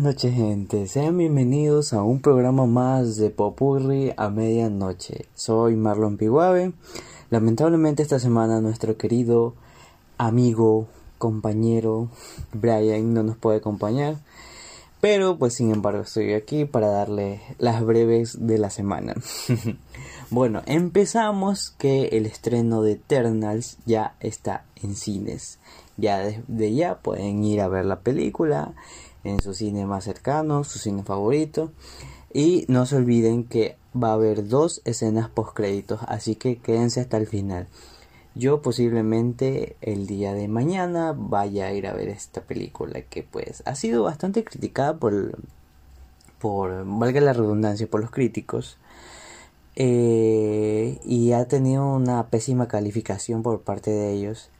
noches gente, sean bienvenidos a un programa más de Popurri a medianoche. Soy Marlon Piguave. Lamentablemente esta semana nuestro querido amigo, compañero Brian no nos puede acompañar. Pero pues sin embargo estoy aquí para darle las breves de la semana. bueno, empezamos que el estreno de Eternals ya está en cines. Ya desde ya pueden ir a ver la película en su cine más cercano, su cine favorito. Y no se olviden que va a haber dos escenas post créditos, así que quédense hasta el final. Yo posiblemente el día de mañana vaya a ir a ver esta película que pues ha sido bastante criticada por, por valga la redundancia, por los críticos. Eh, y ha tenido una pésima calificación por parte de ellos.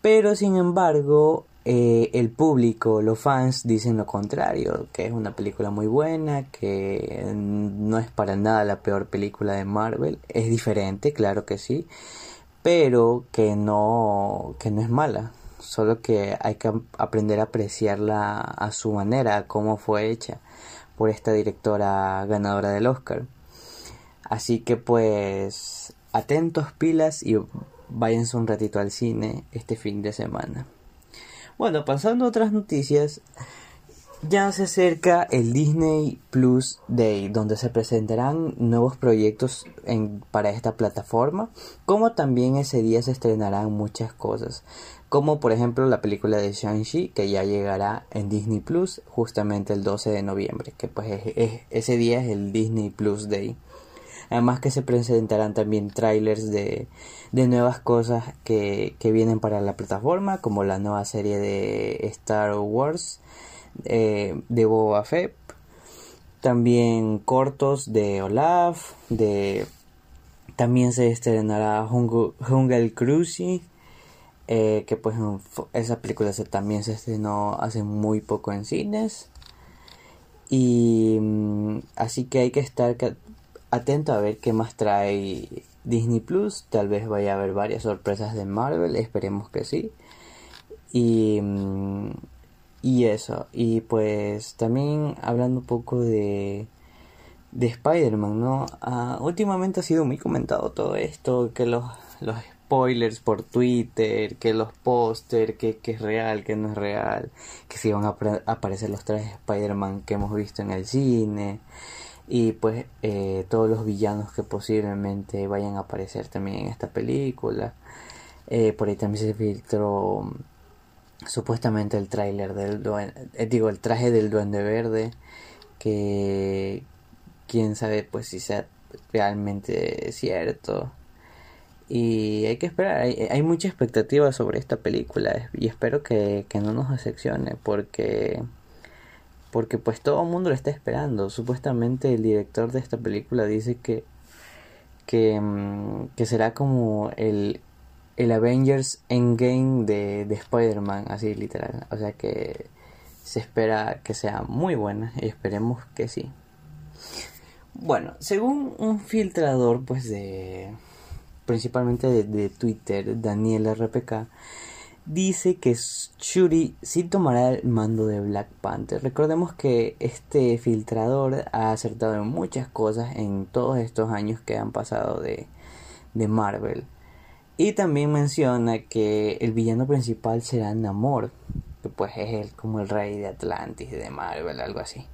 Pero sin embargo, eh, el público, los fans dicen lo contrario, que es una película muy buena, que no es para nada la peor película de Marvel, es diferente, claro que sí, pero que no, que no es mala, solo que hay que aprender a apreciarla a su manera, cómo fue hecha por esta directora ganadora del Oscar. Así que pues atentos pilas y váyanse un ratito al cine este fin de semana. Bueno, pasando a otras noticias, ya se acerca el Disney Plus Day, donde se presentarán nuevos proyectos para esta plataforma, como también ese día se estrenarán muchas cosas, como por ejemplo la película de Shang-Chi, que ya llegará en Disney Plus justamente el 12 de noviembre, que pues ese día es el Disney Plus Day. Además que se presentarán también trailers de, de nuevas cosas que, que, vienen para la plataforma, como la nueva serie de Star Wars, eh, de Boba Fett, también cortos de Olaf, de también se estrenará Jungle, Cruise, eh, que pues esa película se, también se estrenó hace muy poco en cines. Y mm, así que hay que estar atento a ver qué más trae Disney Plus. Tal vez vaya a haber varias sorpresas de Marvel, esperemos que sí. Y, mm, y eso, y pues también hablando un poco de, de Spider-Man, ¿no? Ah, últimamente ha sido muy comentado todo esto, que los, los spoilers por Twitter, que los póster, que, que, es real, que no es real, que si van a aparecer los trajes de Spider-Man que hemos visto en el cine y pues eh, todos los villanos que posiblemente vayan a aparecer también en esta película. Eh, por ahí también se filtró supuestamente el tráiler del eh, digo el traje del duende verde que quién sabe pues si sea realmente cierto y hay que esperar hay, hay mucha expectativa sobre esta película y espero que, que no nos decepcione porque porque pues todo el mundo lo está esperando. Supuestamente el director de esta película dice que que, mm, que será como el, el Avengers Endgame de, de Spider-Man, así literal. O sea que se espera que sea muy buena y esperemos que sí. Bueno, según un filtrador pues de principalmente de, Twitter, Daniel RPK, dice que Shuri sí tomará el mando de Black Panther. Recordemos que este filtrador ha acertado en muchas cosas en todos estos años que han pasado de, de Marvel. Y también menciona que el villano principal será Namor, que pues es el, como el rey de Atlantis de Marvel, algo así.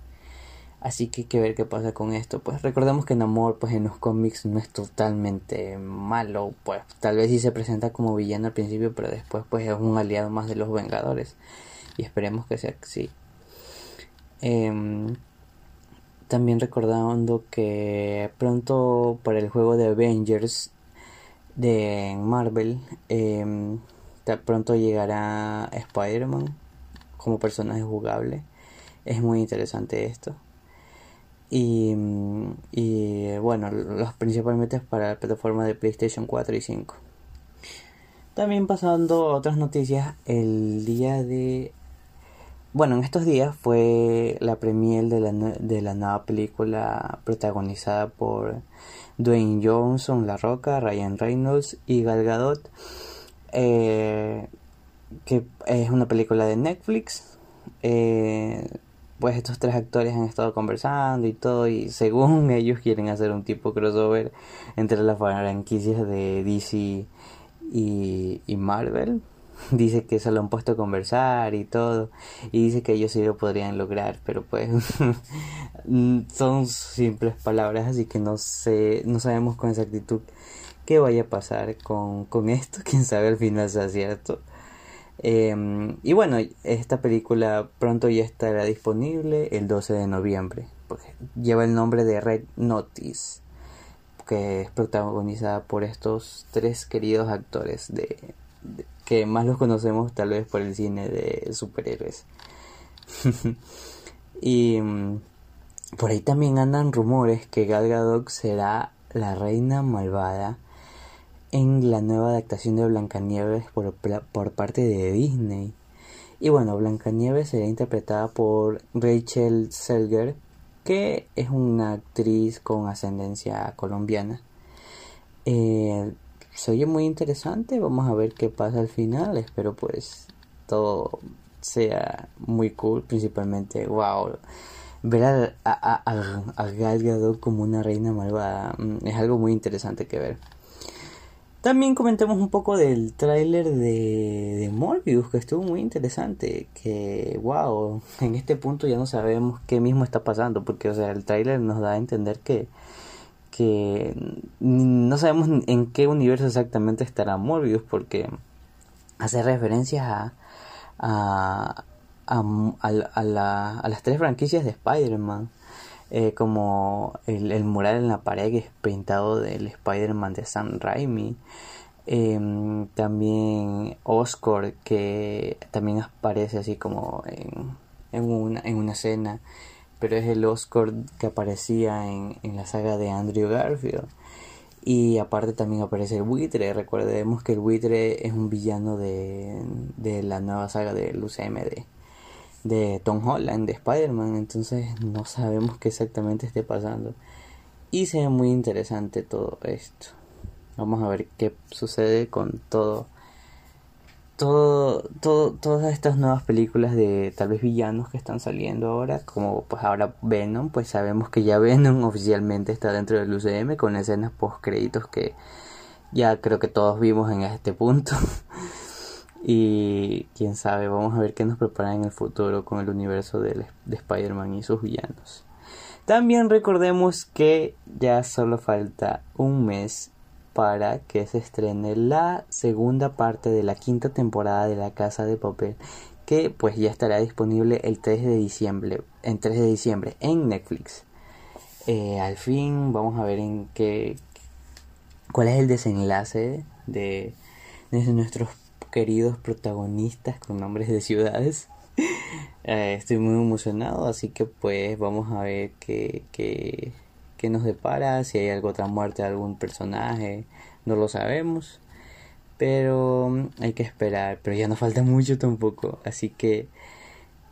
Así que hay que ver qué pasa con esto. Pues recordemos que Namor pues en los cómics no es totalmente malo. Pues tal vez sí se presenta como villano al principio, pero después pues es un aliado más de los Vengadores. Y esperemos que sea así. Em, también recordando que pronto para el juego de Avengers de Marvel, eh, pronto llegará Spider-Man como personaje jugable. Es muy interesante esto. Y, y bueno, los principalmente para la plataforma de PlayStation 4 y 5. También pasando a otras noticias, el día de... Bueno, en estos días fue la premiere de la, de la nueva película protagonizada por Dwayne Johnson, La Roca, Ryan Reynolds y Gal Gadot, eh, que es una película de Netflix. Eh, pues estos tres actores han estado conversando y todo y según ellos quieren hacer un tipo crossover entre las franquicias de DC y, y Marvel dice que se lo han puesto a conversar y todo. Y dice que ellos sí lo podrían lograr pero pues son simples palabras así que no sé no sabemos con exactitud qué vaya a pasar con, con esto. Quién sabe al final sea cierto. Em, y bueno esta película pronto ya estará disponible el 12 de noviembre lleva el nombre de Red Notice que es protagonizada por estos tres queridos actores de que más los conocemos tal vez por el cine de superhéroes. y mm, por ahí también andan rumores que Gal Gadot será la reina malvada en la nueva adaptación de Blancanieves por, por parte de Disney. Y bueno, Blancanieves será interpretada por Rachel Selger, que es una actriz con ascendencia colombiana. Eh, se oye muy interesante, vamos a ver qué pasa al final, espero pues todo sea muy cool, principalmente, wow, ver a, a, a, Gal Gadot como una reina malvada mm, es algo muy interesante que ver. También comentemos un poco del tráiler de, de Morbius, que estuvo muy interesante, que wow, en este punto ya no sabemos qué mismo está pasando, porque o sea, el tráiler nos da a entender que que no sabemos en qué universo exactamente estará Morbius porque hace referencias a, a, las tres franquicias de Spider-Man. Eh, como el, mural en la pared que es pintado del Spider-Man de Sam Raimi. Em, también Oscar que también aparece así como en, en, una, en una escena pero es el Oscar que aparecía en, en la saga de Andrew Garfield. Y aparte también aparece el buitre. Recordemos que el buitre es un villano de, de la nueva saga del UCM de, de Tom Holland, de Spider-Man. Entonces no sabemos qué exactamente esté pasando. Y se ve muy interesante todo esto. Vamos a ver qué sucede con todo todo, todo, todas estas nuevas películas de tal vez villanos que están saliendo ahora, como pues ahora Venom, pues sabemos que ya Venom oficialmente está dentro del UCM con escenas post créditos que ya creo que todos vimos en este punto. y quién sabe, vamos a ver qué nos prepara en el futuro con el universo de, de Spider-Man y sus villanos. También recordemos que ya solo falta un mes para que se estrene la segunda parte de la quinta temporada de La Casa de Papel que pues ya estará disponible el 3 de diciembre en 3 de diciembre en Netflix. Eh, al fin vamos a ver en qué cuál es el desenlace de, nuestros queridos protagonistas con nombres de ciudades. Eh, estoy muy emocionado así que pues vamos a ver qué, qué, qué nos depara, si hay alguna otra muerte de algún personaje, no lo sabemos. Pero mm, hay que esperar, pero ya no falta mucho tampoco, así que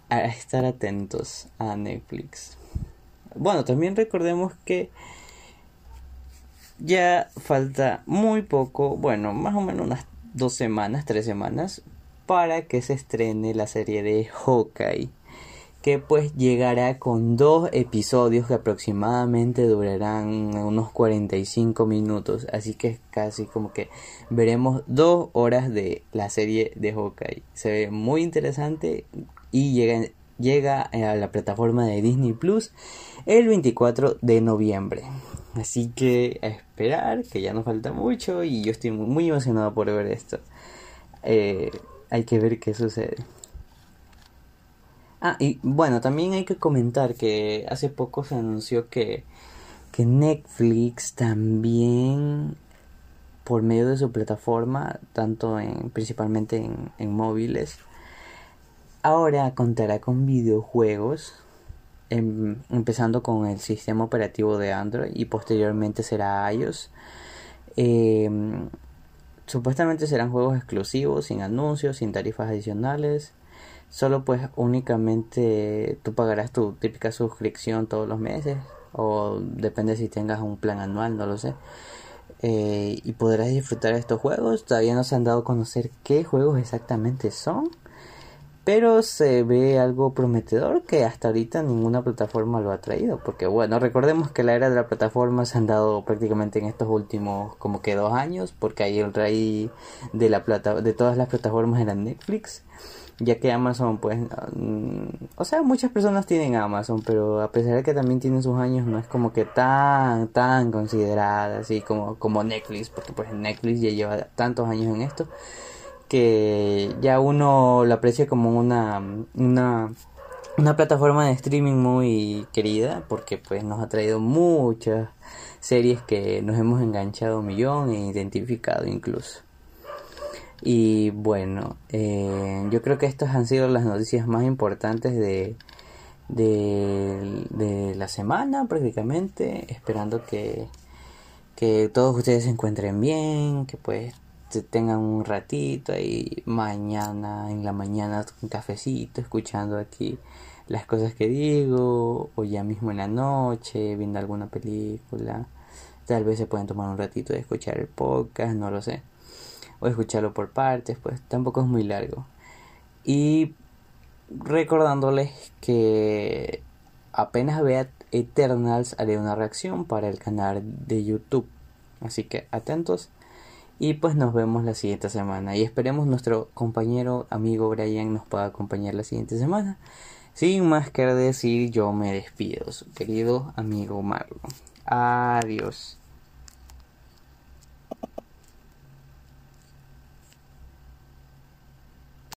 a estar atentos a Netflix. Bueno, también recordemos que ya falta muy poco, bueno, más o menos unas dos semanas, tres semanas, para que se estrene la serie de Hawkeye que pues llegará con dos episodios que aproximadamente durarán unos 45 minutos, así que es casi como que veremos dos horas de la serie de Hawkeye. Se ve muy interesante y llega, llega a la plataforma de Disney Plus el 24 de noviembre. Así que a esperar, que ya no falta mucho y yo estoy muy emocionado por ver esto. Eh, hay que ver qué sucede. Ah, y bueno, también hay que comentar que hace poco se anunció que, que Netflix también por medio de su plataforma, tanto en principalmente en, en móviles, ahora contará con videojuegos, em, empezando con el sistema operativo de Android y posteriormente será iOS. Em, supuestamente serán juegos exclusivos, sin anuncios, sin tarifas adicionales solo pues únicamente tú pagarás tu típica suscripción todos los meses o depende si tengas un plan anual, no lo sé. Eh, y podrás disfrutar de estos juegos. Todavía no se han dado a conocer qué juegos exactamente son. Pero se ve algo prometedor que hasta ahorita ninguna plataforma lo ha traído porque bueno recordemos que la era de la plataforma se han dado prácticamente en estos últimos como que dos años porque ahí el rey de la plata de todas las plataformas era Netflix ya que Amazon pues mm, o sea muchas personas tienen Amazon pero a pesar de que también tiene sus años no es como que tan tan considerada así como como Netflix porque pues Netflix ya lleva tantos años en esto que ya uno lo aprecia como una, una, una plataforma de streaming muy querida porque pues nos ha traído muchas series que nos hemos enganchado un millón e identificado incluso. Y bueno, eh, yo creo que estas han sido las noticias más importantes de, de, de la semana prácticamente, esperando que, que todos ustedes se encuentren bien, que pues tengan un ratito ahí mañana, en la mañana, un cafecito, escuchando aquí las cosas que digo, o ya mismo en la noche, viendo alguna película. Tal vez se pueden tomar un ratito de escuchar el podcast, no lo sé. O escucharlo por partes, pues tampoco es muy largo. Y recordándoles que apenas vea Eternals haré una reacción para el canal de YouTube. Así que atentos. Y pues nos vemos la siguiente semana. Y esperemos nuestro compañero amigo Brian nos pueda acompañar la siguiente semana. Sin más que decir, yo me despido, su querido amigo Marlon. Adiós.